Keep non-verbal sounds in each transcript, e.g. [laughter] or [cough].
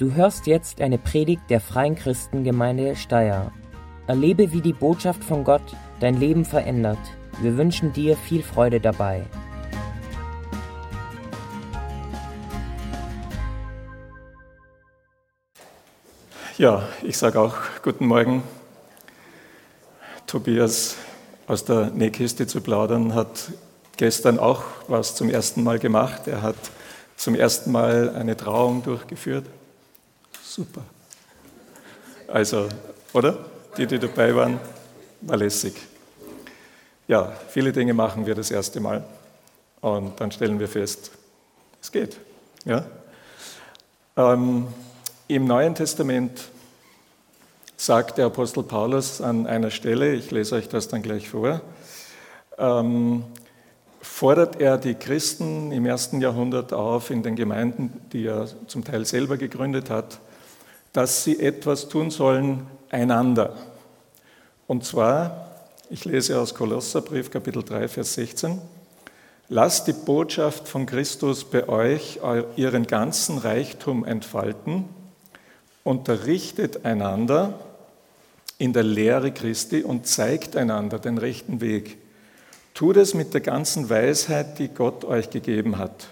Du hörst jetzt eine Predigt der Freien Christengemeinde Steyr. Erlebe, wie die Botschaft von Gott dein Leben verändert. Wir wünschen dir viel Freude dabei. Ja, ich sage auch guten Morgen. Tobias aus der Nähkiste zu plaudern hat gestern auch was zum ersten Mal gemacht. Er hat zum ersten Mal eine Trauung durchgeführt. Super. Also, oder? Die, die dabei waren, war lässig. Ja, viele Dinge machen wir das erste Mal und dann stellen wir fest, es geht. Ja? Ähm, Im Neuen Testament sagt der Apostel Paulus an einer Stelle, ich lese euch das dann gleich vor, ähm, fordert er die Christen im ersten Jahrhundert auf, in den Gemeinden, die er zum Teil selber gegründet hat, dass sie etwas tun sollen einander. Und zwar, ich lese aus Kolosserbrief Kapitel 3, Vers 16, lasst die Botschaft von Christus bei euch ihren ganzen Reichtum entfalten, unterrichtet einander in der Lehre Christi und zeigt einander den rechten Weg. Tut es mit der ganzen Weisheit, die Gott euch gegeben hat.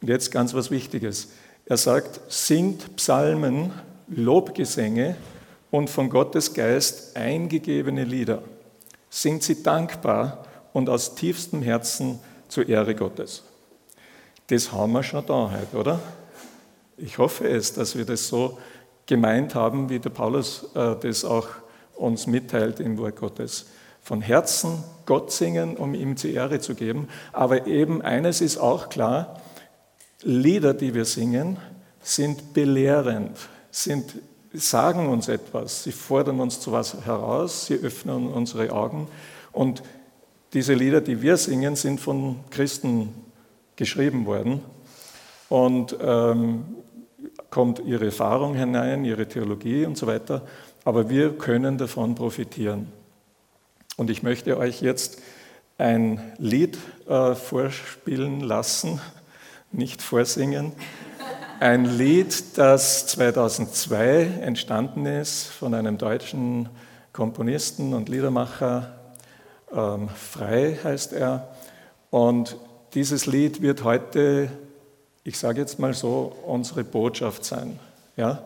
Und jetzt ganz was Wichtiges. Er sagt, singt Psalmen, Lobgesänge und von Gottes Geist eingegebene Lieder. Singt sie dankbar und aus tiefstem Herzen zur Ehre Gottes. Das haben wir schon da heute, oder? Ich hoffe es, dass wir das so gemeint haben, wie der Paulus äh, das auch uns mitteilt im Wort Gottes. Von Herzen Gott singen, um ihm die Ehre zu geben. Aber eben eines ist auch klar, Lieder, die wir singen, sind belehrend sind, sagen uns etwas, sie fordern uns zu was heraus, sie öffnen unsere Augen. Und diese Lieder, die wir singen, sind von Christen geschrieben worden. Und ähm, kommt ihre Erfahrung hinein, ihre Theologie und so weiter. Aber wir können davon profitieren. Und ich möchte euch jetzt ein Lied äh, vorspielen lassen, nicht vorsingen, ein Lied, das 2002 entstanden ist von einem deutschen Komponisten und Liedermacher, ähm, Frei heißt er. Und dieses Lied wird heute, ich sage jetzt mal so, unsere Botschaft sein. Ja?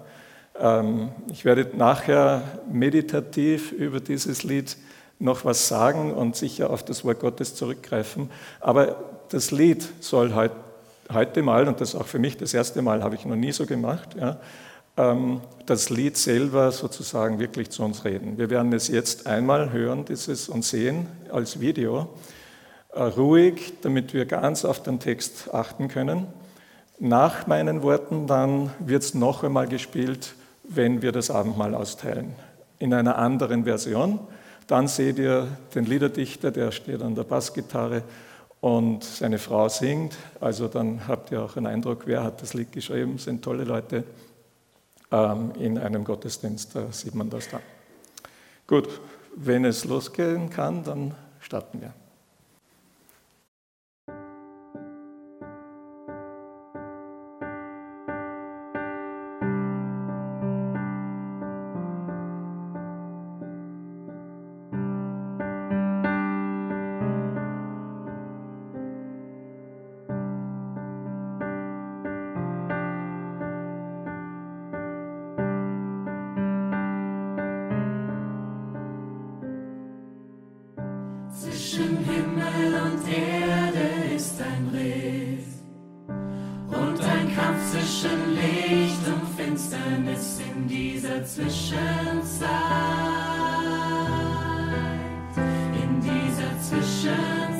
Ähm, ich werde nachher meditativ über dieses Lied noch was sagen und sicher auf das Wort Gottes zurückgreifen. Aber das Lied soll heute heute mal, und das auch für mich das erste Mal, habe ich noch nie so gemacht, ja, ähm, das Lied selber sozusagen wirklich zu uns reden. Wir werden es jetzt einmal hören dieses, und sehen als Video, äh, ruhig, damit wir ganz auf den Text achten können. Nach meinen Worten dann wird es noch einmal gespielt, wenn wir das Abendmahl austeilen, in einer anderen Version. Dann seht ihr den Liederdichter, der steht an der Bassgitarre und seine Frau singt. Also dann habt ihr auch einen Eindruck, wer hat das Lied geschrieben, sind tolle Leute. Ähm, in einem Gottesdienst da sieht man das dann. Gut, wenn es losgehen kann, dann starten wir. zwischen Licht und Finsternis in dieser Zwischenzeit. In dieser Zwischenzeit.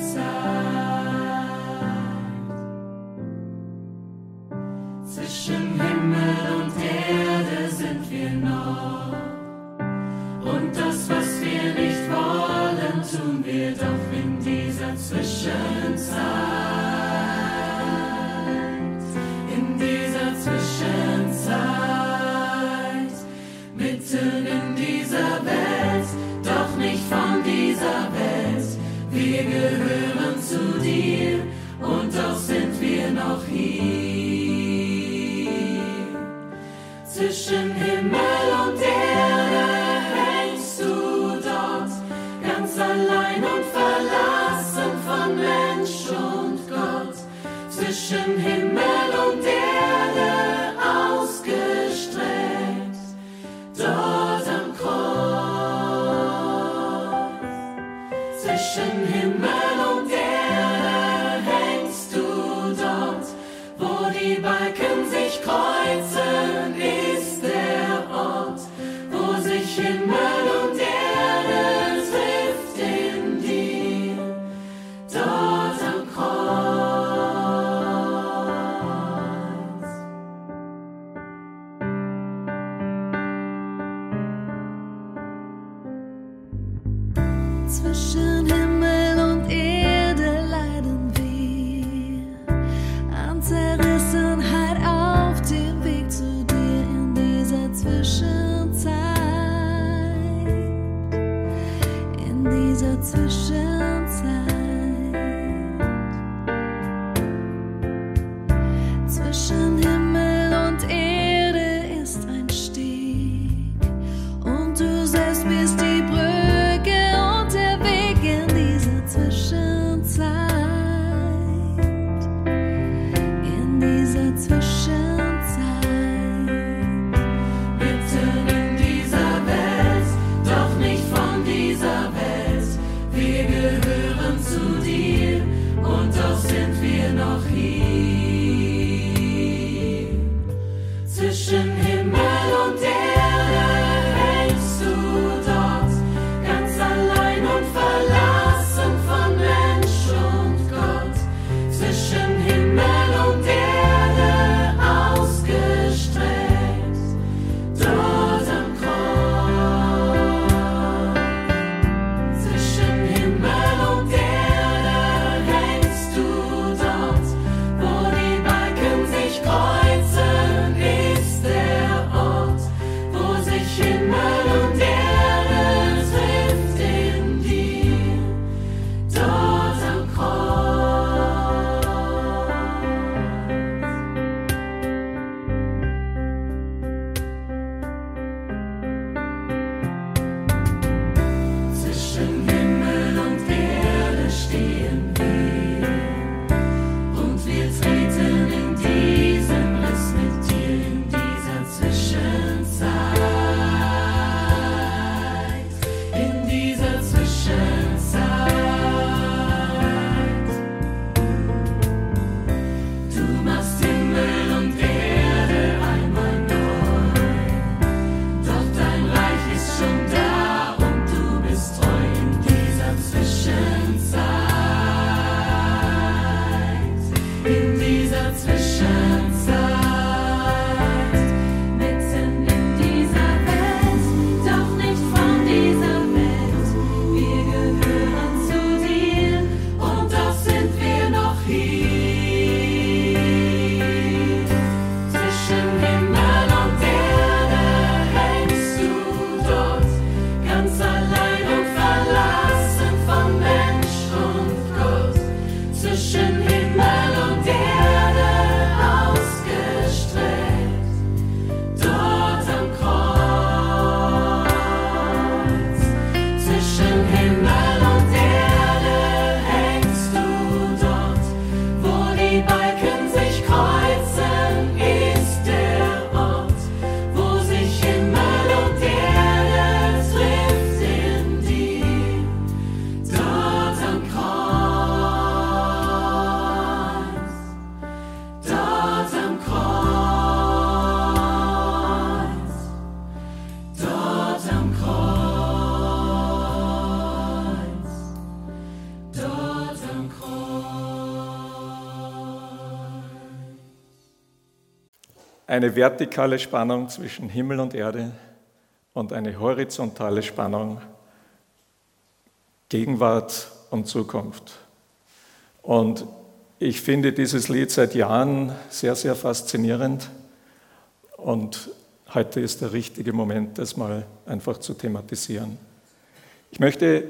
Eine vertikale Spannung zwischen Himmel und Erde und eine horizontale Spannung Gegenwart und Zukunft. Und ich finde dieses Lied seit Jahren sehr, sehr faszinierend und heute ist der richtige Moment, das mal einfach zu thematisieren. Ich möchte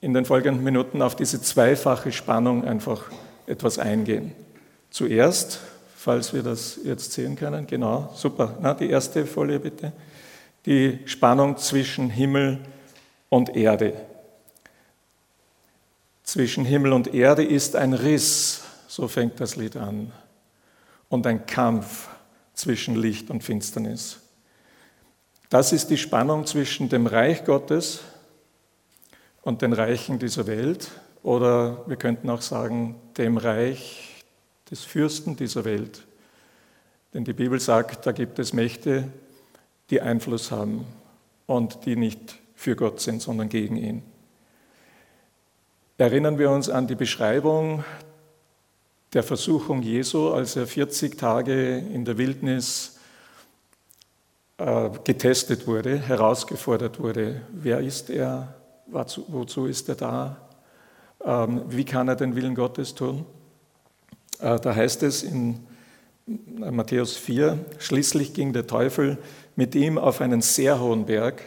in den folgenden Minuten auf diese zweifache Spannung einfach etwas eingehen. Zuerst falls wir das jetzt sehen können. Genau, super. Na, die erste Folie bitte. Die Spannung zwischen Himmel und Erde. Zwischen Himmel und Erde ist ein Riss, so fängt das Lied an, und ein Kampf zwischen Licht und Finsternis. Das ist die Spannung zwischen dem Reich Gottes und den Reichen dieser Welt oder wir könnten auch sagen dem Reich des Fürsten dieser Welt. Denn die Bibel sagt, da gibt es Mächte, die Einfluss haben und die nicht für Gott sind, sondern gegen ihn. Erinnern wir uns an die Beschreibung der Versuchung Jesu, als er 40 Tage in der Wildnis äh, getestet wurde, herausgefordert wurde. Wer ist er? Wozu ist er da? Ähm, wie kann er den Willen Gottes tun? Äh, da heißt es in Matthäus 4, schließlich ging der Teufel mit ihm auf einen sehr hohen Berg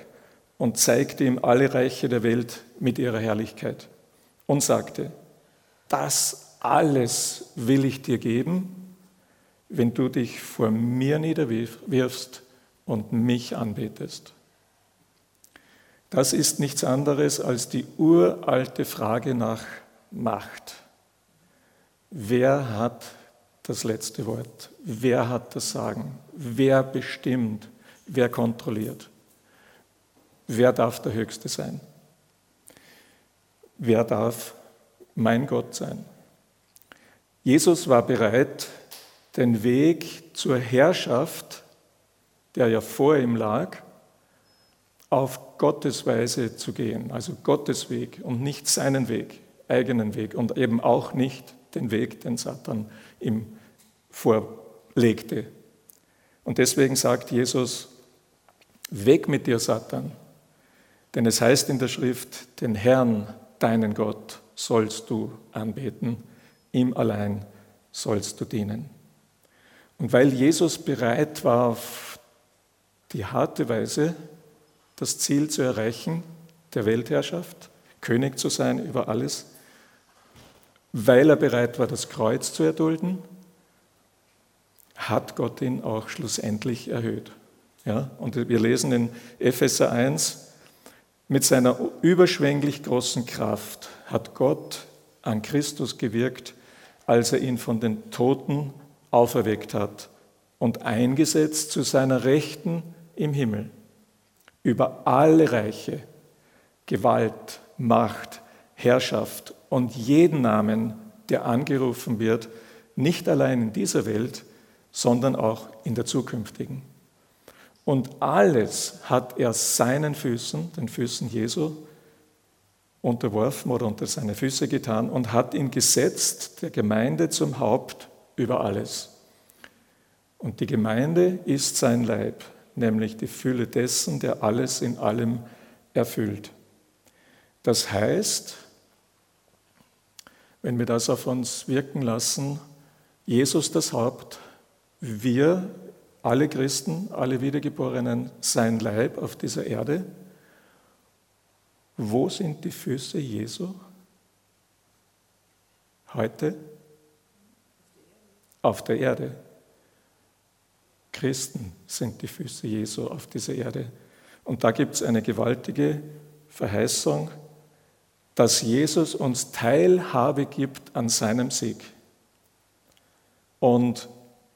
und zeigte ihm alle Reiche der Welt mit ihrer Herrlichkeit und sagte, das alles will ich dir geben, wenn du dich vor mir niederwirfst und mich anbetest. Das ist nichts anderes als die uralte Frage nach Macht. Wer hat das letzte Wort? Wer hat das Sagen? Wer bestimmt? Wer kontrolliert? Wer darf der Höchste sein? Wer darf mein Gott sein? Jesus war bereit, den Weg zur Herrschaft, der ja vor ihm lag, auf Gottes Weise zu gehen, also Gottes Weg und nicht seinen Weg, eigenen Weg und eben auch nicht den Weg, den Satan ihm vorlegte. Und deswegen sagt Jesus, weg mit dir, Satan, denn es heißt in der Schrift, den Herrn, deinen Gott, sollst du anbeten, ihm allein sollst du dienen. Und weil Jesus bereit war, auf die harte Weise das Ziel zu erreichen, der Weltherrschaft, König zu sein über alles, weil er bereit war, das Kreuz zu erdulden, hat Gott ihn auch schlussendlich erhöht. Ja? Und wir lesen in Epheser 1, mit seiner überschwänglich großen Kraft hat Gott an Christus gewirkt, als er ihn von den Toten auferweckt hat und eingesetzt zu seiner Rechten im Himmel über alle Reiche, Gewalt, Macht, Herrschaft und jeden Namen, der angerufen wird, nicht allein in dieser Welt, sondern auch in der zukünftigen. Und alles hat er seinen Füßen, den Füßen Jesu, unterworfen oder unter seine Füße getan und hat ihn gesetzt, der Gemeinde zum Haupt über alles. Und die Gemeinde ist sein Leib nämlich die Fülle dessen, der alles in allem erfüllt. Das heißt, wenn wir das auf uns wirken lassen, Jesus das Haupt, wir, alle Christen, alle Wiedergeborenen, sein Leib auf dieser Erde. Wo sind die Füße Jesu heute? Auf der Erde. Christen sind die Füße Jesu auf dieser Erde. Und da gibt es eine gewaltige Verheißung, dass Jesus uns Teilhabe gibt an seinem Sieg und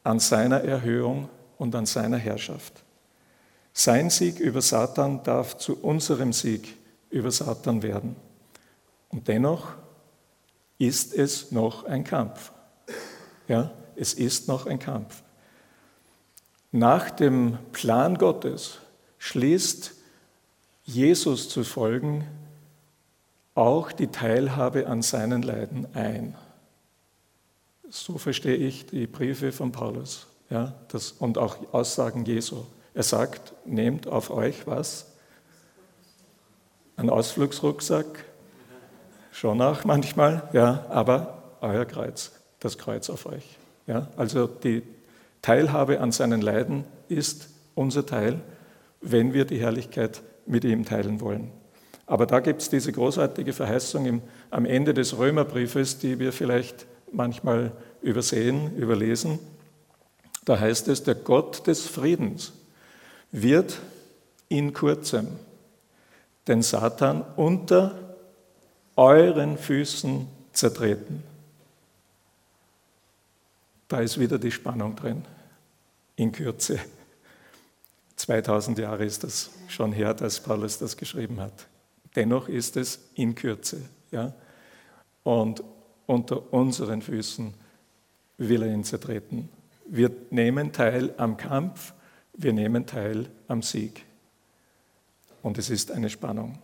an seiner Erhöhung und an seiner Herrschaft. Sein Sieg über Satan darf zu unserem Sieg über Satan werden. Und dennoch ist es noch ein Kampf. Ja, es ist noch ein Kampf. Nach dem Plan Gottes schließt Jesus zu folgen auch die Teilhabe an seinen Leiden ein. So verstehe ich die Briefe von Paulus ja, das, und auch Aussagen Jesu. Er sagt, nehmt auf euch was? Ein Ausflugsrucksack? Schon auch manchmal, ja, aber euer Kreuz, das Kreuz auf euch. Ja, also die Teilhabe an seinen Leiden ist unser Teil, wenn wir die Herrlichkeit mit ihm teilen wollen. Aber da gibt es diese großartige Verheißung im, am Ende des Römerbriefes, die wir vielleicht manchmal übersehen, überlesen. Da heißt es, der Gott des Friedens wird in kurzem den Satan unter euren Füßen zertreten. Da ist wieder die Spannung drin, in Kürze. [laughs] 2000 Jahre ist das schon her, dass Paulus das geschrieben hat. Dennoch ist es in Kürze. Ja? Und unter unseren Füßen will er ihn zertreten. Wir nehmen teil am Kampf, wir nehmen teil am Sieg. Und es ist eine Spannung.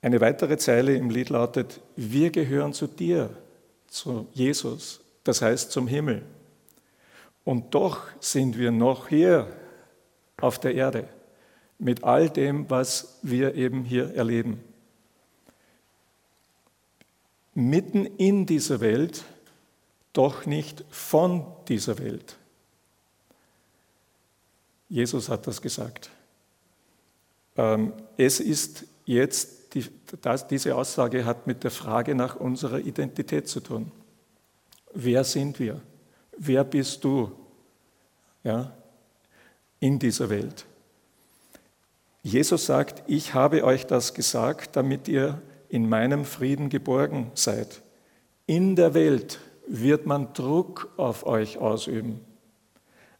Eine weitere Zeile im Lied lautet, wir gehören zu dir, zu Jesus, das heißt zum Himmel. Und doch sind wir noch hier auf der Erde mit all dem, was wir eben hier erleben. Mitten in dieser Welt, doch nicht von dieser Welt. Jesus hat das gesagt. Ähm, es ist jetzt, diese Aussage hat mit der Frage nach unserer Identität zu tun. Wer sind wir? Wer bist du ja, in dieser Welt? Jesus sagt, ich habe euch das gesagt, damit ihr in meinem Frieden geborgen seid. In der Welt wird man Druck auf euch ausüben,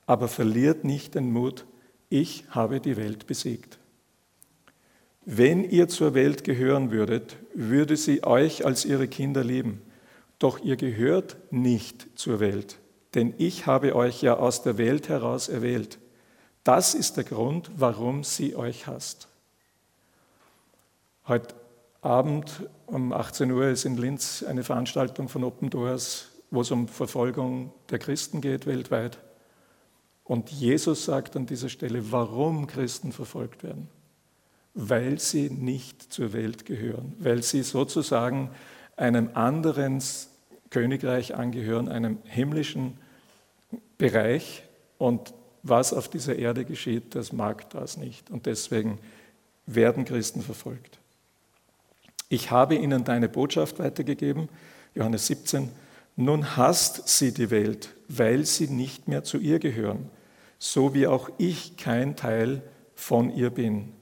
aber verliert nicht den Mut, ich habe die Welt besiegt. Wenn ihr zur Welt gehören würdet, würde sie euch als ihre Kinder lieben. Doch ihr gehört nicht zur Welt, denn ich habe euch ja aus der Welt heraus erwählt. Das ist der Grund, warum sie euch hasst. Heute Abend um 18 Uhr ist in Linz eine Veranstaltung von Open Doors, wo es um Verfolgung der Christen geht weltweit. Und Jesus sagt an dieser Stelle, warum Christen verfolgt werden weil sie nicht zur Welt gehören, weil sie sozusagen einem anderen Königreich angehören, einem himmlischen Bereich und was auf dieser Erde geschieht, das mag das nicht. Und deswegen werden Christen verfolgt. Ich habe ihnen deine Botschaft weitergegeben, Johannes 17, nun hasst sie die Welt, weil sie nicht mehr zu ihr gehören, so wie auch ich kein Teil von ihr bin.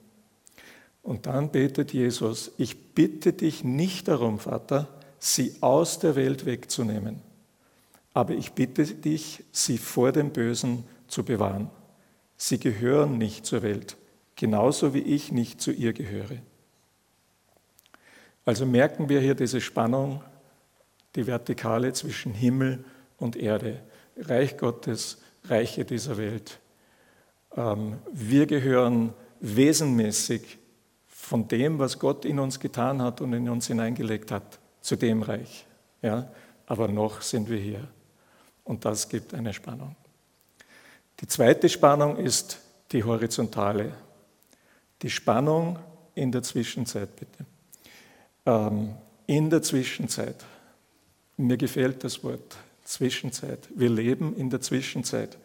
Und dann betet Jesus, ich bitte dich nicht darum, Vater, sie aus der Welt wegzunehmen, aber ich bitte dich, sie vor dem Bösen zu bewahren. Sie gehören nicht zur Welt, genauso wie ich nicht zu ihr gehöre. Also merken wir hier diese Spannung, die Vertikale zwischen Himmel und Erde, Reich Gottes, Reiche dieser Welt. Ähm, wir gehören wesenmäßig von dem, was Gott in uns getan hat und in uns hineingelegt hat, zu dem Reich. Ja? Aber noch sind wir hier. Und das gibt eine Spannung. Die zweite Spannung ist die horizontale. Die Spannung in der Zwischenzeit, bitte. Ähm, in der Zwischenzeit. Mir gefällt das Wort Zwischenzeit. Wir leben in der Zwischenzeit,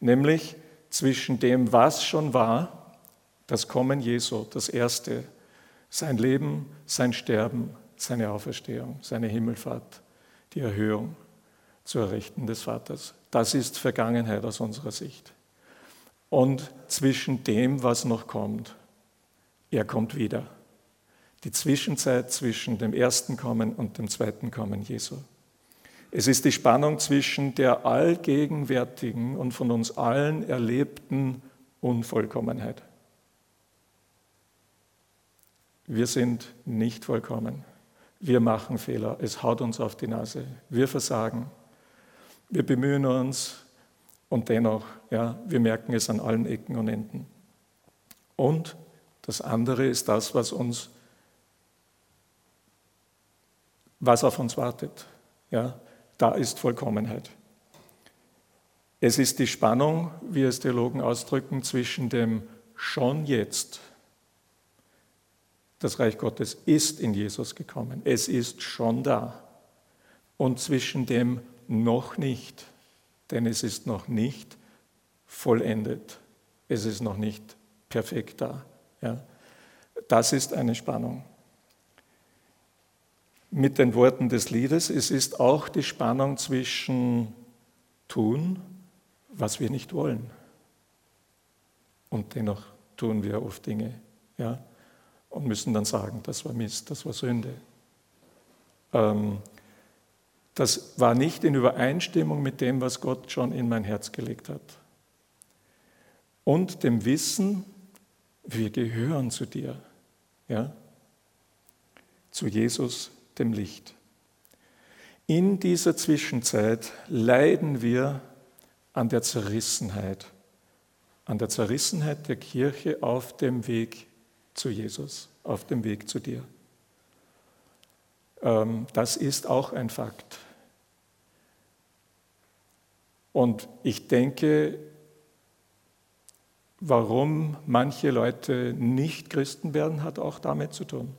nämlich zwischen dem, was schon war das Kommen Jesu, das Erste, sein Leben, sein Sterben, seine Auferstehung, seine Himmelfahrt, die Erhöhung zur Rechten des Vaters. Das ist Vergangenheit aus unserer Sicht. Und zwischen dem, was noch kommt, er kommt wieder. Die Zwischenzeit zwischen dem ersten Kommen und dem zweiten Kommen Jesu. Es ist die Spannung zwischen der allgegenwärtigen und von uns allen erlebten Unvollkommenheit. Wir sind nicht vollkommen. Wir machen Fehler. Es haut uns auf die Nase. Wir versagen. Wir bemühen uns und dennoch, ja, wir merken es an allen Ecken und Enden. Und das andere ist das, was uns, was auf uns wartet. Ja, da ist Vollkommenheit. Es ist die Spannung, wie es Theologen ausdrücken, zwischen dem schon jetzt das Reich Gottes ist in Jesus gekommen. Es ist schon da. Und zwischen dem noch nicht, denn es ist noch nicht vollendet. Es ist noch nicht perfekt da. Ja. Das ist eine Spannung. Mit den Worten des Liedes, es ist auch die Spannung zwischen tun, was wir nicht wollen. Und dennoch tun wir oft Dinge, ja, und müssen dann sagen, das war Mist, das war Sünde. Ähm, das war nicht in Übereinstimmung mit dem, was Gott schon in mein Herz gelegt hat. Und dem Wissen, wir gehören zu dir, ja, zu Jesus, dem Licht. In dieser Zwischenzeit leiden wir an der Zerrissenheit, an der Zerrissenheit der Kirche auf dem Weg zu Jesus, auf dem Weg zu dir. Ähm, das ist auch ein Fakt. Und ich denke, warum manche Leute nicht Christen werden, hat auch damit zu tun.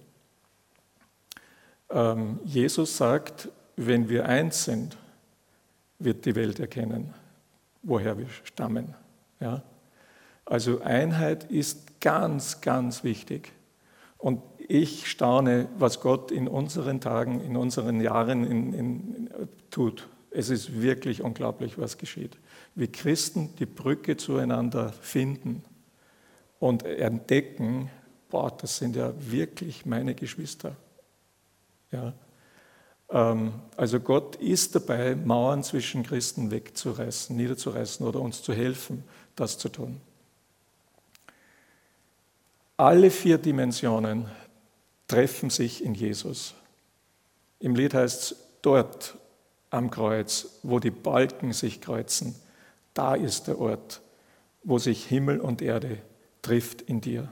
Ähm, Jesus sagt, wenn wir eins sind, wird die Welt erkennen, woher wir stammen. Ja? Also Einheit ist ganz, ganz wichtig. Und ich staune, was Gott in unseren Tagen, in unseren Jahren in, in, tut. Es ist wirklich unglaublich, was geschieht. Wie Christen die Brücke zueinander finden und entdecken, boah, das sind ja wirklich meine Geschwister. Ja. Ähm, also Gott ist dabei, Mauern zwischen Christen wegzureißen, niederzureißen oder uns zu helfen, das zu tun. Alle vier Dimensionen treffen sich in Jesus. Im Lied heißt es, dort am Kreuz, wo die Balken sich kreuzen, da ist der Ort, wo sich Himmel und Erde trifft in dir.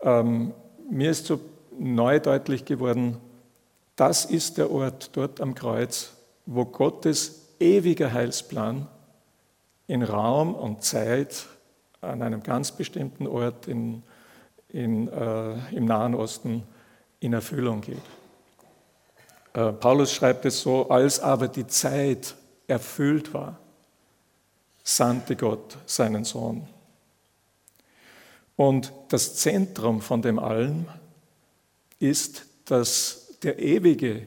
Ähm, mir ist so neu deutlich geworden, das ist der Ort dort am Kreuz, wo Gottes ewiger Heilsplan in Raum und Zeit an einem ganz bestimmten Ort in, in, äh, im Nahen Osten in Erfüllung geht. Äh, Paulus schreibt es so, als aber die Zeit erfüllt war, sandte Gott seinen Sohn. Und das Zentrum von dem allen ist, dass der ewige,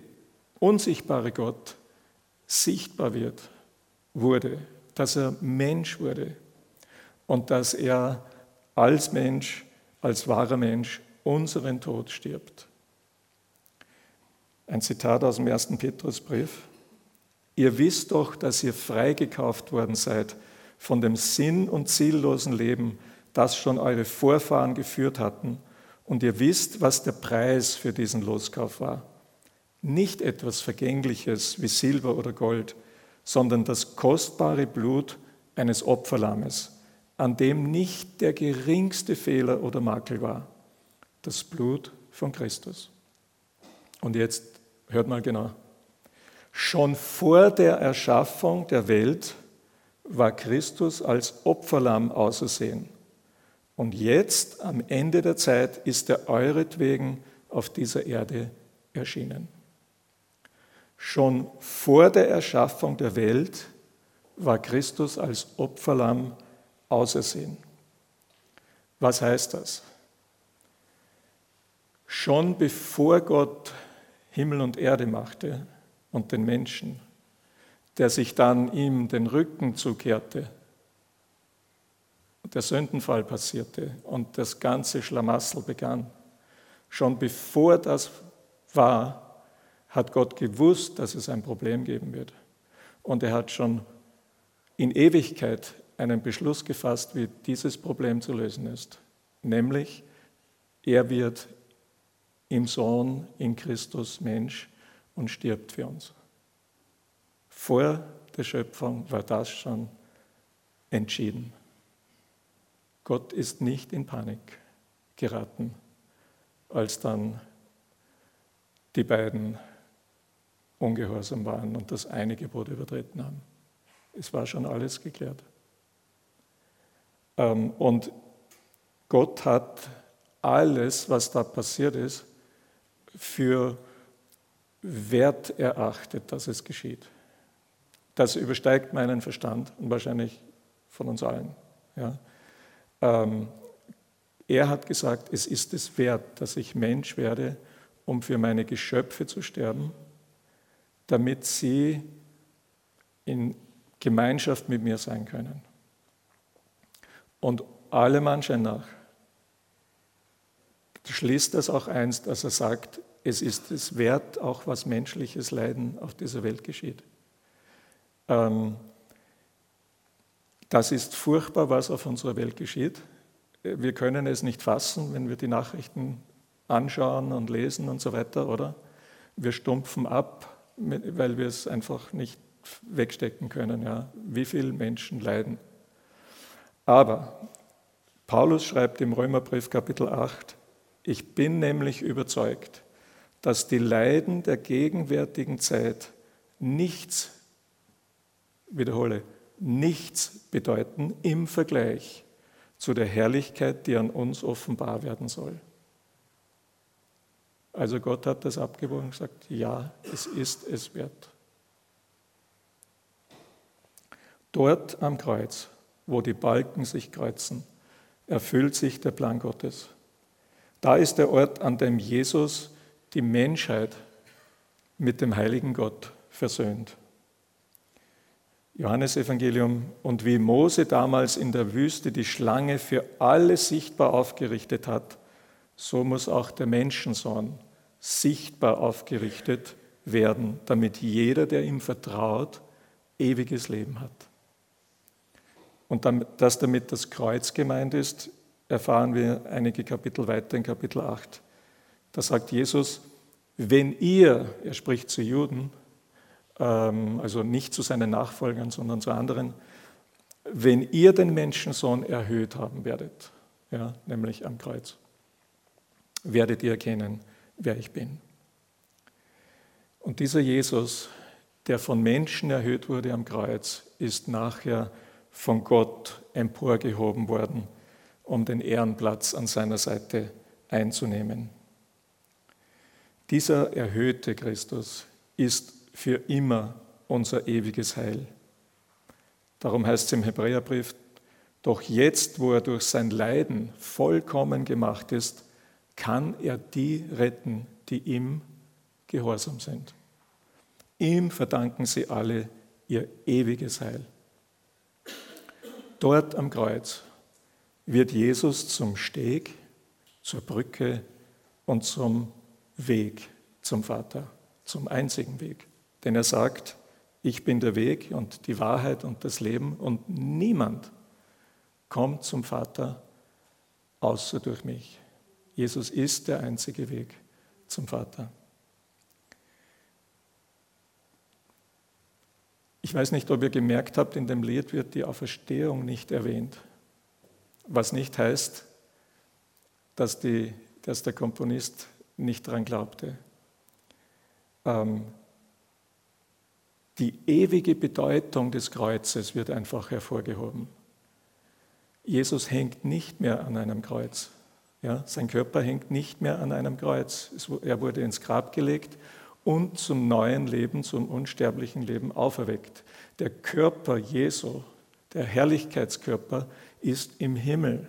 unsichtbare Gott sichtbar wird, wurde, dass er Mensch wurde und dass er als Mensch, als wahrer Mensch unseren Tod stirbt. Ein Zitat aus dem ersten Petrusbrief. Ihr wisst doch, dass ihr freigekauft worden seid von dem sinn- und ziellosen Leben, das schon eure Vorfahren geführt hatten, und ihr wisst, was der Preis für diesen Loskauf war. Nicht etwas Vergängliches wie Silber oder Gold, sondern das kostbare Blut eines Opferlammes, an dem nicht der geringste Fehler oder Makel war. Das Blut von Christus. Und jetzt hört mal genau. Schon vor der Erschaffung der Welt war Christus als Opferlamm ausersehen. Und jetzt, am Ende der Zeit, ist er euretwegen auf dieser Erde erschienen. Schon vor der Erschaffung der Welt war Christus als Opferlamm ausersehen. Was heißt das? Schon bevor Gott Himmel und Erde machte und den Menschen, der sich dann ihm den Rücken zukehrte, der Sündenfall passierte und das ganze Schlamassel begann. Schon bevor das war, hat Gott gewusst, dass es ein Problem geben wird. Und er hat schon in Ewigkeit einen Beschluss gefasst, wie dieses Problem zu lösen ist. Nämlich, er wird im Sohn, in Christus Mensch und stirbt für uns. Vor der Schöpfung war das schon entschieden. Gott ist nicht in Panik geraten, als dann die beiden ungehorsam waren und das eine Gebot übertreten haben. Es war schon alles geklärt. Ähm, und Gott hat alles, was da passiert ist, für wert erachtet, dass es geschieht. Das übersteigt meinen Verstand und wahrscheinlich von uns allen. Ja. Ähm, er hat gesagt, es ist es wert, dass ich Mensch werde, um für meine Geschöpfe zu sterben, damit sie in Gemeinschaft mit mir sein können. Und allem Anschein nach schließt das auch einst, dass er sagt, es ist es wert, auch was menschliches Leiden auf dieser Welt geschieht. Ähm, das ist furchtbar, was auf unserer Welt geschieht. Wir können es nicht fassen, wenn wir die Nachrichten anschauen und lesen und so weiter, oder? Wir stumpfen ab, weil wir es einfach nicht wegstecken können, ja, wie viele Menschen leiden. Aber Paulus schreibt im Römerbrief Kapitel 8, ich bin nämlich überzeugt, dass die Leiden der gegenwärtigen Zeit nichts, wiederhole, nichts bedeuten im Vergleich zu der Herrlichkeit, die an uns offenbar werden soll. Also Gott hat das abgewogen und gesagt, ja, es ist es wert. Dort am Kreuz, wo die Balken sich kreuzen, erfüllt sich der Plan Gottes. Da ist der Ort, an dem Jesus die Menschheit mit dem heiligen Gott versöhnt. Johannesevangelium und wie Mose damals in der Wüste die Schlange für alle sichtbar aufgerichtet hat, so muss auch der Menschensohn sichtbar aufgerichtet werden, damit jeder, der ihm vertraut, ewiges Leben hat. Und dass damit das Kreuz gemeint ist, erfahren wir einige Kapitel weiter in Kapitel 8. Da sagt Jesus, wenn ihr, er spricht zu Juden, ähm, also nicht zu seinen Nachfolgern, sondern zu anderen, wenn ihr den Menschensohn erhöht haben werdet, ja, nämlich am Kreuz, werdet ihr erkennen, wer ich bin. Und dieser Jesus, der von Menschen erhöht wurde am Kreuz, ist nachher von Gott emporgehoben worden, um den Ehrenplatz an seiner Seite einzunehmen. Dieser erhöhte Christus ist für immer unser ewiges Heil. Darum heißt es im Hebräerbrief, doch jetzt, wo er durch sein Leiden vollkommen gemacht ist, kann er die retten, die ihm gehorsam sind. Ihm verdanken sie alle ihr ewiges Heil. Dort am Kreuz wird Jesus zum Steg, zur Brücke und zum Weg zum Vater, zum einzigen Weg. Denn er sagt, ich bin der Weg und die Wahrheit und das Leben und niemand kommt zum Vater außer durch mich. Jesus ist der einzige Weg zum Vater. Ich weiß nicht, ob ihr gemerkt habt, in dem Lied wird die Auferstehung nicht erwähnt. Was nicht heißt, dass, die, dass der Komponist nicht daran glaubte. Ähm, die ewige Bedeutung des Kreuzes wird einfach hervorgehoben. Jesus hängt nicht mehr an einem Kreuz. Ja, sein Körper hängt nicht mehr an einem Kreuz. Er wurde ins Grab gelegt und zum neuen Leben, zum unsterblichen Leben auferweckt. Der Körper Jesu, der Herrlichkeitskörper, ist im Himmel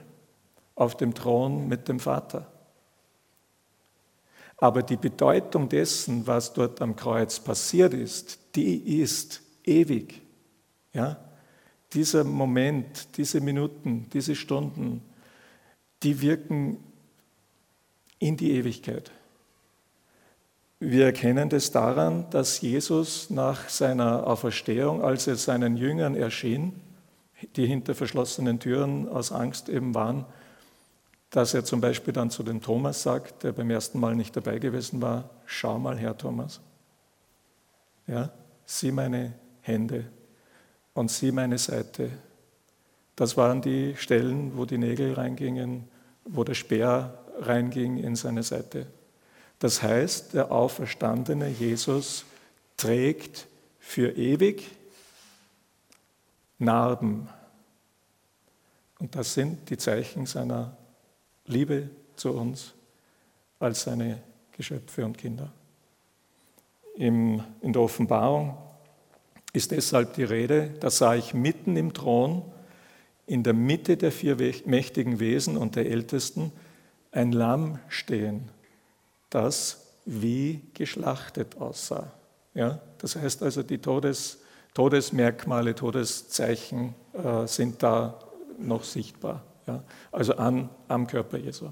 auf dem Thron mit dem Vater. Aber die Bedeutung dessen, was dort am Kreuz passiert ist, die ist ewig. Ja? Dieser Moment, diese Minuten, diese Stunden, die wirken in die Ewigkeit. Wir erkennen das daran, dass Jesus nach seiner Auferstehung, als er seinen Jüngern erschien, die hinter verschlossenen Türen aus Angst eben waren, dass er zum Beispiel dann zu dem Thomas sagt, der beim ersten Mal nicht dabei gewesen war, schau mal her, Thomas. Ja, sieh meine Hände und sieh meine Seite. Das waren die Stellen, wo die Nägel reingingen, wo der Speer reinging in seine Seite. Das heißt, der auferstandene Jesus trägt für ewig Narben. Und das sind die Zeichen seiner Liebe zu uns als seine Geschöpfe und Kinder. In der Offenbarung ist deshalb die Rede, da sah ich mitten im Thron, in der Mitte der vier mächtigen Wesen und der Ältesten, ein Lamm stehen, das wie geschlachtet aussah. Ja, das heißt also, die Todes, Todesmerkmale, Todeszeichen äh, sind da noch sichtbar. Ja? Also an, am Körper Jesu.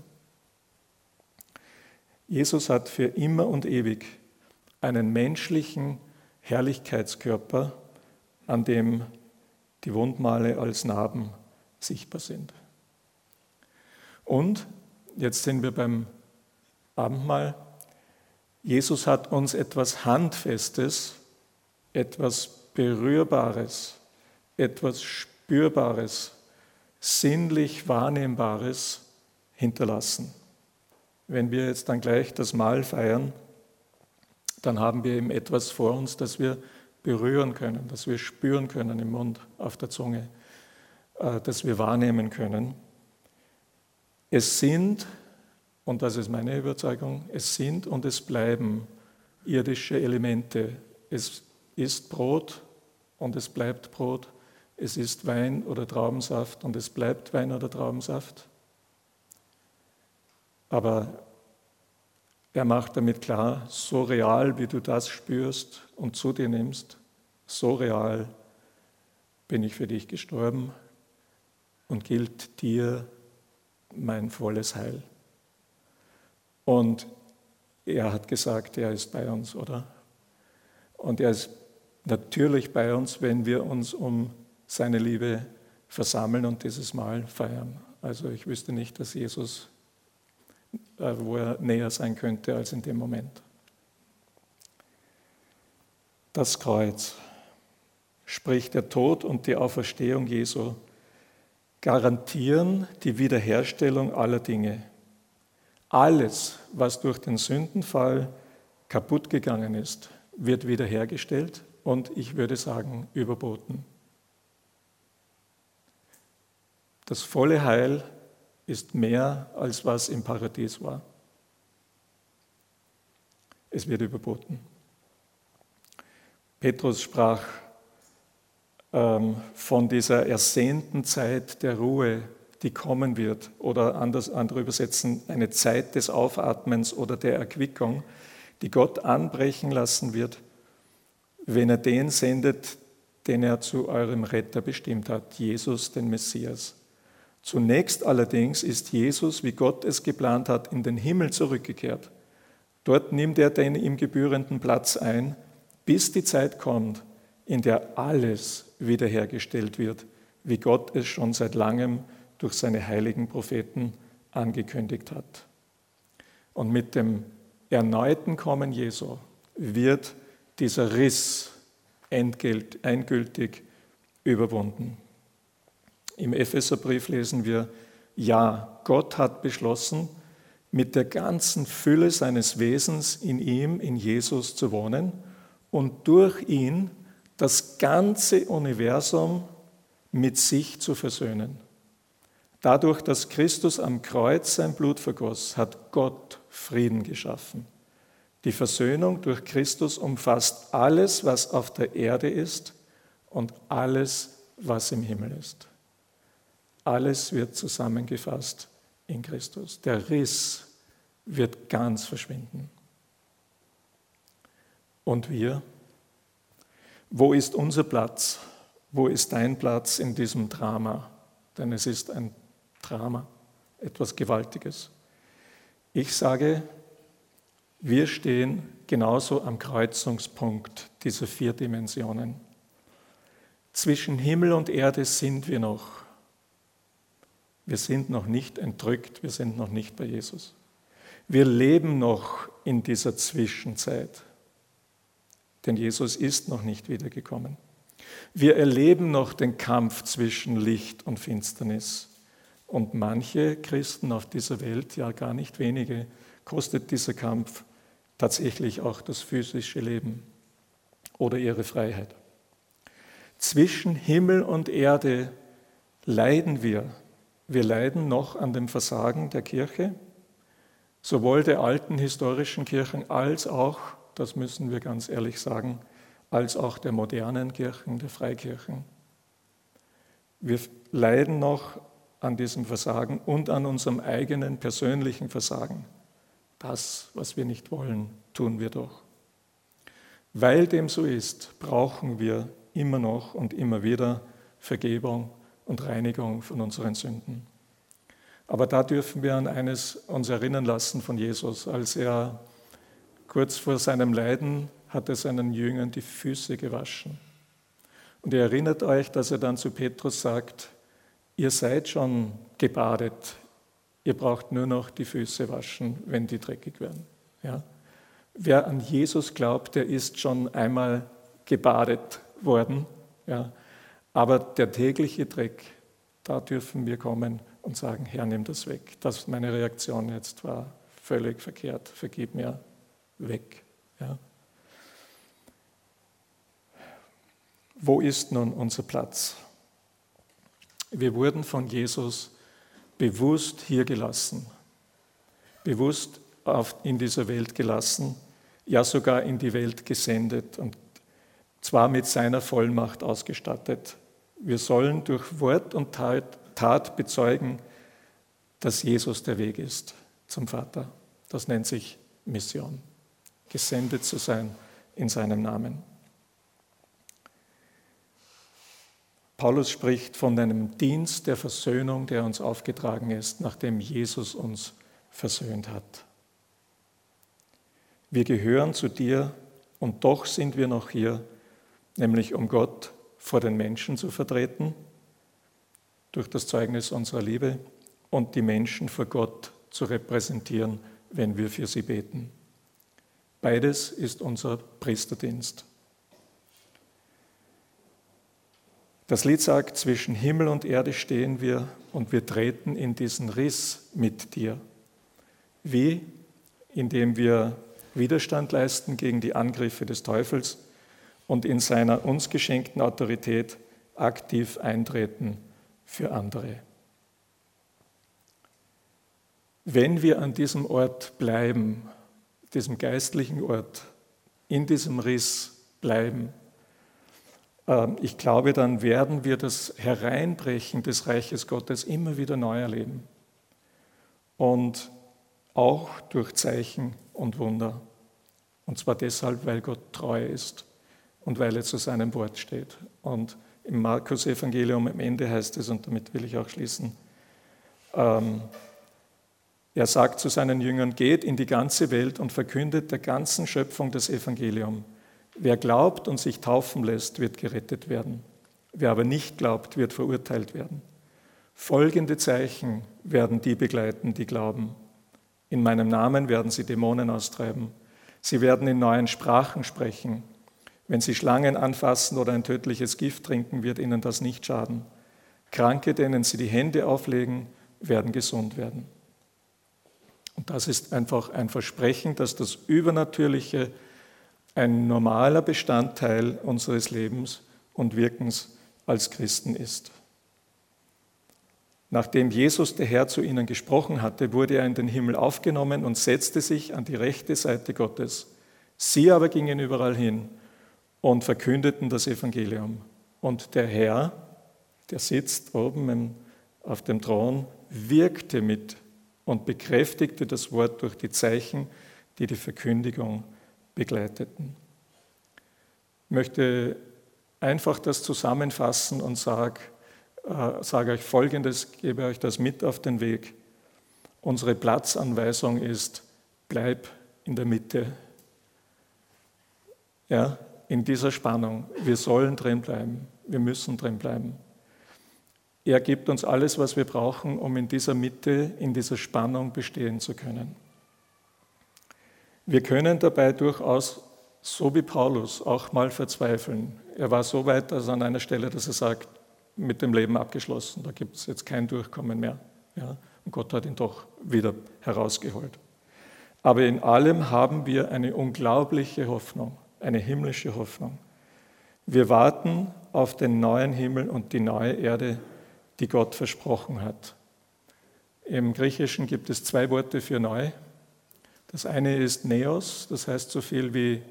Jesus hat für immer und ewig einen menschlichen Herrlichkeitskörper, an dem die Wundmale als Narben sichtbar sind. Und jetzt sind wir beim Abendmahl. Jesus hat uns etwas Handfestes, etwas Berührbares, etwas Spürbares, sinnlich Wahrnehmbares hinterlassen. Wenn wir jetzt dann gleich das Mahl feiern, dann haben wir eben etwas vor uns, das wir berühren können, das wir spüren können im Mund, auf der Zunge, äh, das wir wahrnehmen können. Es sind, und das ist meine Überzeugung, es sind und es bleiben irdische Elemente. Es ist Brot und es bleibt Brot. Es ist Wein oder Traubensaft und es bleibt Wein oder Traubensaft. Aber er macht damit klar, so real, wie du das spürst und zu dir nimmst, so real bin ich für dich gestorben und gilt dir mein volles Heil. Und er hat gesagt, er ist bei uns, oder? Und er ist natürlich bei uns, wenn wir uns um seine Liebe versammeln und dieses Mal feiern. Also ich wüsste nicht, dass Jesus, äh, wo er näher sein könnte als in dem Moment. Das Kreuz, sprich der Tod und die Auferstehung Jesu, garantieren die Wiederherstellung aller Dinge. Alles, was durch den Sündenfall kaputt gegangen ist, wird wiederhergestellt und ich würde sagen überboten. Das volle Heil ist mehr, als was im Paradies war. Es wird überboten. Petrus sprach ähm, von dieser ersehnten Zeit der Ruhe, die kommen wird, oder anders, andere übersetzen, eine Zeit des Aufatmens oder der Erquickung, die Gott anbrechen lassen wird, wenn er den sendet, den er zu eurem Retter bestimmt hat, Jesus, den Messias. Zunächst allerdings ist Jesus, wie Gott es geplant hat, in den Himmel zurückgekehrt. Dort nimmt er den ihm gebührenden Platz ein, bis die Zeit kommt, in der alles wiederhergestellt wird, wie Gott es schon seit langem durch seine heiligen Propheten angekündigt hat. Und mit dem erneuten Kommen Jesu wird dieser Riss endgültig überwunden. Im Epheserbrief lesen wir, ja, Gott hat beschlossen, mit der ganzen Fülle seines Wesens in ihm, in Jesus zu wohnen und durch ihn das ganze Universum mit sich zu versöhnen. Dadurch, dass Christus am Kreuz sein Blut vergoss, hat Gott Frieden geschaffen. Die Versöhnung durch Christus umfasst alles, was auf der Erde ist und alles, was im Himmel ist. Alles wird zusammengefasst in Christus. Der Riss wird ganz verschwinden. Und wir? Wo ist unser Platz? Wo ist dein Platz in diesem Drama? Denn es ist ein Drama, etwas Gewaltiges. Ich sage, wir stehen genauso am Kreuzungspunkt dieser vier Dimensionen. Zwischen Himmel und Erde sind wir noch. Wir sind noch nicht entrückt, wir sind noch nicht bei Jesus. Wir leben noch in dieser Zwischenzeit denn Jesus ist noch nicht wiedergekommen. Wir erleben noch den Kampf zwischen Licht und Finsternis. Und manche Christen auf dieser Welt, ja gar nicht wenige, kostet dieser Kampf tatsächlich auch das physische Leben oder ihre Freiheit. Zwischen Himmel und Erde leiden wir. Wir leiden noch an dem Versagen der Kirche, sowohl der alten historischen Kirchen als auch das müssen wir ganz ehrlich sagen, als auch der modernen Kirchen, der Freikirchen. Wir leiden noch an diesem Versagen und an unserem eigenen persönlichen Versagen. Das, was wir nicht wollen, tun wir doch. Weil dem so ist, brauchen wir immer noch und immer wieder Vergebung und Reinigung von unseren Sünden. Aber da dürfen wir an eines uns erinnern lassen von Jesus, als er kurz vor seinem Leiden hatte seinen Jüngern die Füße gewaschen. Und ihr erinnert euch, dass er dann zu Petrus sagt, ihr seid schon gebadet, ihr braucht nur noch die Füße waschen, wenn die dreckig werden. Ja? Wer an Jesus glaubt, der ist schon einmal gebadet worden. Ja? Aber der tägliche Dreck, da dürfen wir kommen und sagen, Herr, nimm das weg. Das meine Reaktion jetzt war völlig verkehrt. Vergib mir weg. Ja? Wo ist nun unser Platz? Wir wurden von Jesus bewusst hier gelassen, bewusst in dieser Welt gelassen, ja sogar in die Welt gesendet und zwar mit seiner Vollmacht ausgestattet. Wir sollen durch Wort und Tat bezeugen, dass Jesus der Weg ist zum Vater. Das nennt sich Mission, gesendet zu sein in seinem Namen. Paulus spricht von einem Dienst der Versöhnung, der uns aufgetragen ist, nachdem Jesus uns versöhnt hat. Wir gehören zu dir und doch sind wir noch hier, nämlich um Gott vor den Menschen zu vertreten, durch das Zeugnis unserer Liebe und die Menschen vor Gott zu repräsentieren, wenn wir für sie beten. Beides ist unser Priesterdienst. Das Lied sagt, zwischen Himmel und Erde stehen wir und wir treten in diesen Riss mit dir. Wie? Indem wir Widerstand leisten gegen die Angriffe des Teufels und in seiner uns geschenkten Autorität aktiv eintreten für andere. Wenn wir an diesem Ort bleiben, diesem geistlichen Ort, in diesem Riss bleiben, ich glaube, dann werden wir das Hereinbrechen des Reiches Gottes immer wieder neu erleben. Und auch durch Zeichen und Wunder. Und zwar deshalb, weil Gott treu ist und weil er zu seinem Wort steht. Und im Markus-Evangelium am Ende heißt es, und damit will ich auch schließen, ähm, er sagt zu seinen Jüngern, geht in die ganze Welt und verkündet der ganzen Schöpfung das Evangelium. Wer glaubt und sich taufen lässt, wird gerettet werden. Wer aber nicht glaubt, wird verurteilt werden. Folgende Zeichen werden die begleiten, die glauben. In meinem Namen werden sie Dämonen austreiben. Sie werden in neuen Sprachen sprechen. Wenn sie Schlangen anfassen oder ein tödliches Gift trinken, wird ihnen das nicht schaden. Kranke, denen sie die Hände auflegen, werden gesund werden. Und das ist einfach ein Versprechen, dass das Übernatürliche ein normaler Bestandteil unseres Lebens und Wirkens als Christen ist. Nachdem Jesus der Herr zu ihnen gesprochen hatte, wurde er in den Himmel aufgenommen und setzte sich an die rechte Seite Gottes. Sie aber gingen überall hin und verkündeten das Evangelium. Und der Herr, der sitzt oben auf dem Thron, wirkte mit und bekräftigte das Wort durch die Zeichen, die die Verkündigung begleiteten. Ich möchte einfach das zusammenfassen und sage, äh, sage euch Folgendes, gebe euch das mit auf den Weg. Unsere Platzanweisung ist, bleib in der Mitte. Ja, in dieser Spannung. Wir sollen drin bleiben. Wir müssen drin bleiben. Er gibt uns alles, was wir brauchen, um in dieser Mitte, in dieser Spannung bestehen zu können. Wir können dabei durchaus, so wie Paulus, auch mal verzweifeln. Er war so weit also an einer Stelle, dass er sagt, mit dem Leben abgeschlossen, da gibt es jetzt kein Durchkommen mehr. Ja? Und Gott hat ihn doch wieder herausgeholt. Aber in allem haben wir eine unglaubliche Hoffnung, eine himmlische Hoffnung. Wir warten auf den neuen Himmel und die neue Erde, die Gott versprochen hat. Im Griechischen gibt es zwei Worte für neu. Das eine ist Neos, das heißt so viel wie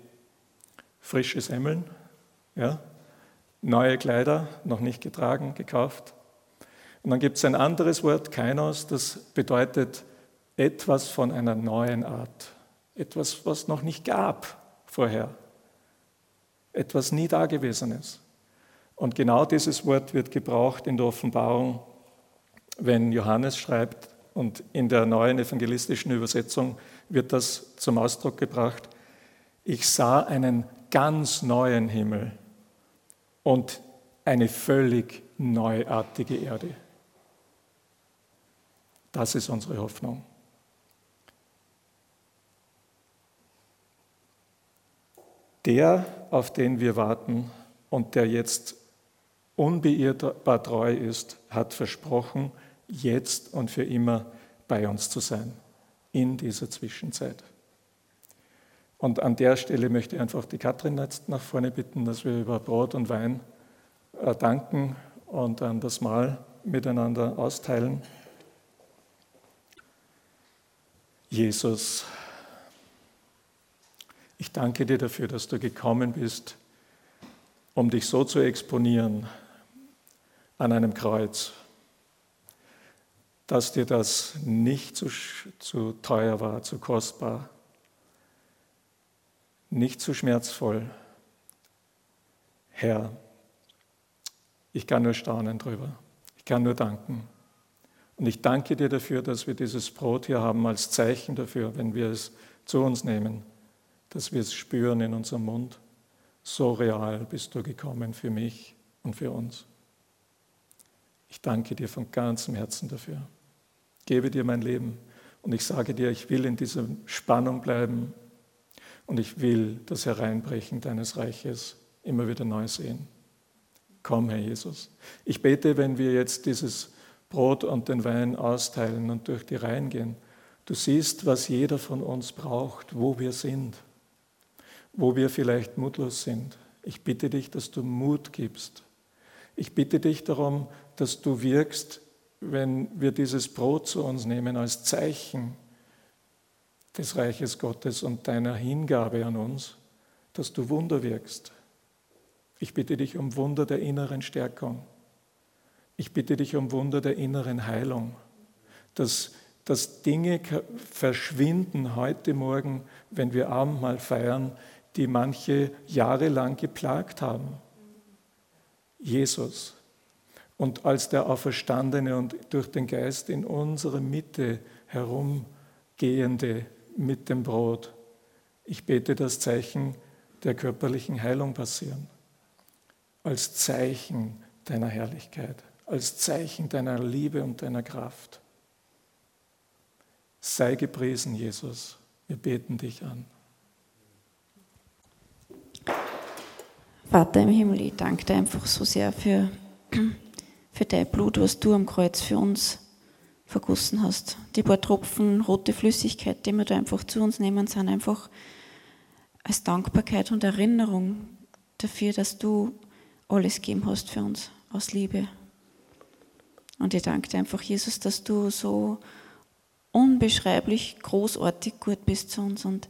frische Semmeln, ja? neue Kleider, noch nicht getragen, gekauft. Und dann gibt es ein anderes Wort, Kainos, das bedeutet etwas von einer neuen Art, etwas, was noch nicht gab vorher, etwas nie Dagewesenes. Und genau dieses Wort wird gebraucht in der Offenbarung, wenn Johannes schreibt, und in der neuen evangelistischen Übersetzung wird das zum Ausdruck gebracht, ich sah einen ganz neuen Himmel und eine völlig neuartige Erde. Das ist unsere Hoffnung. Der, auf den wir warten und der jetzt unbeirrbar treu ist, hat versprochen, jetzt und für immer bei uns zu sein, in dieser Zwischenzeit. Und an der Stelle möchte ich einfach die Katrin jetzt nach vorne bitten, dass wir über Brot und Wein äh, danken und dann das Mahl miteinander austeilen. Jesus, ich danke dir dafür, dass du gekommen bist, um dich so zu exponieren an einem Kreuz, dass dir das nicht zu, zu teuer war, zu kostbar, nicht zu schmerzvoll. Herr, ich kann nur staunen drüber. Ich kann nur danken. Und ich danke dir dafür, dass wir dieses Brot hier haben als Zeichen dafür, wenn wir es zu uns nehmen, dass wir es spüren in unserem Mund. So real bist du gekommen für mich und für uns. Ich danke dir von ganzem Herzen dafür. Gebe dir mein Leben und ich sage dir, ich will in dieser Spannung bleiben und ich will das Hereinbrechen deines Reiches immer wieder neu sehen. Komm, Herr Jesus. Ich bete, wenn wir jetzt dieses Brot und den Wein austeilen und durch die Reihen gehen, du siehst, was jeder von uns braucht, wo wir sind, wo wir vielleicht mutlos sind. Ich bitte dich, dass du Mut gibst. Ich bitte dich darum, dass du wirkst, wenn wir dieses Brot zu uns nehmen als Zeichen des Reiches Gottes und deiner Hingabe an uns, dass du Wunder wirkst. Ich bitte dich um Wunder der inneren Stärkung. Ich bitte dich um Wunder der inneren Heilung, dass, dass Dinge verschwinden heute Morgen, wenn wir Abendmahl feiern, die manche Jahre lang geplagt haben. Jesus. Und als der Auferstandene und durch den Geist in unserer Mitte herumgehende mit dem Brot. Ich bete das Zeichen der körperlichen Heilung passieren. Als Zeichen deiner Herrlichkeit, als Zeichen deiner Liebe und deiner Kraft. Sei gepriesen, Jesus. Wir beten dich an. Vater im Himmel, ich danke dir einfach so sehr für, für dein Blut, was du am Kreuz für uns vergossen hast. Die paar Tropfen rote Flüssigkeit, die wir da einfach zu uns nehmen, sind einfach als Dankbarkeit und Erinnerung dafür, dass du alles gegeben hast für uns aus Liebe. Und ich danke dir einfach, Jesus, dass du so unbeschreiblich großartig gut bist zu uns. Und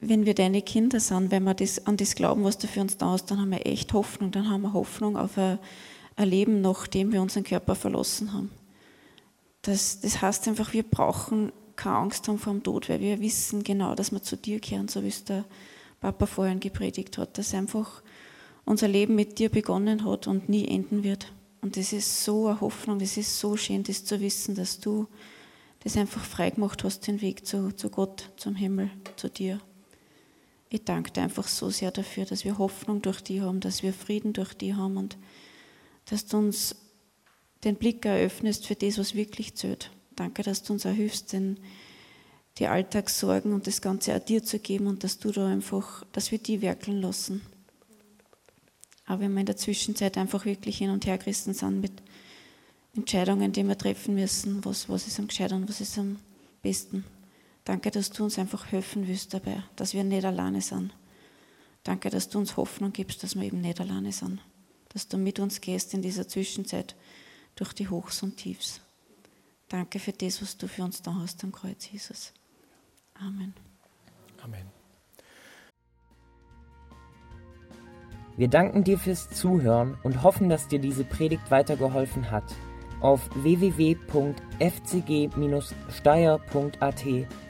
wenn wir deine Kinder sind, wenn wir das, an das glauben, was du für uns da hast, dann haben wir echt Hoffnung. Dann haben wir Hoffnung auf ein ein Leben, nachdem wir unseren Körper verlassen haben. Das, das heißt einfach, wir brauchen keine Angst haben vor dem Tod, weil wir wissen genau, dass wir zu dir kehren, so wie es der Papa vorhin gepredigt hat, dass einfach unser Leben mit dir begonnen hat und nie enden wird. Und das ist so eine Hoffnung, das ist so schön, das zu wissen, dass du das einfach freigemacht hast, den Weg zu, zu Gott, zum Himmel, zu dir. Ich danke dir einfach so sehr dafür, dass wir Hoffnung durch die haben, dass wir Frieden durch die haben und dass du uns den Blick eröffnest für das, was wirklich zählt. Danke, dass du uns auch hilfst, den, die Alltagssorgen und das Ganze auch dir zu geben und dass du da einfach, dass wir die werkeln lassen. Aber wenn wir in der Zwischenzeit einfach wirklich hin und her gerissen sind mit Entscheidungen, die wir treffen müssen, was, was ist am gescheitern, was ist am besten. Danke, dass du uns einfach helfen willst dabei, dass wir nicht alleine sind. Danke, dass du uns Hoffnung gibst, dass wir eben nicht alleine sind dass du mit uns gehst in dieser Zwischenzeit durch die Hochs und Tiefs. Danke für das, was du für uns da hast am Kreuz, Jesus. Amen. Amen. Wir danken dir fürs Zuhören und hoffen, dass dir diese Predigt weitergeholfen hat. Auf www.fcg-steyr.at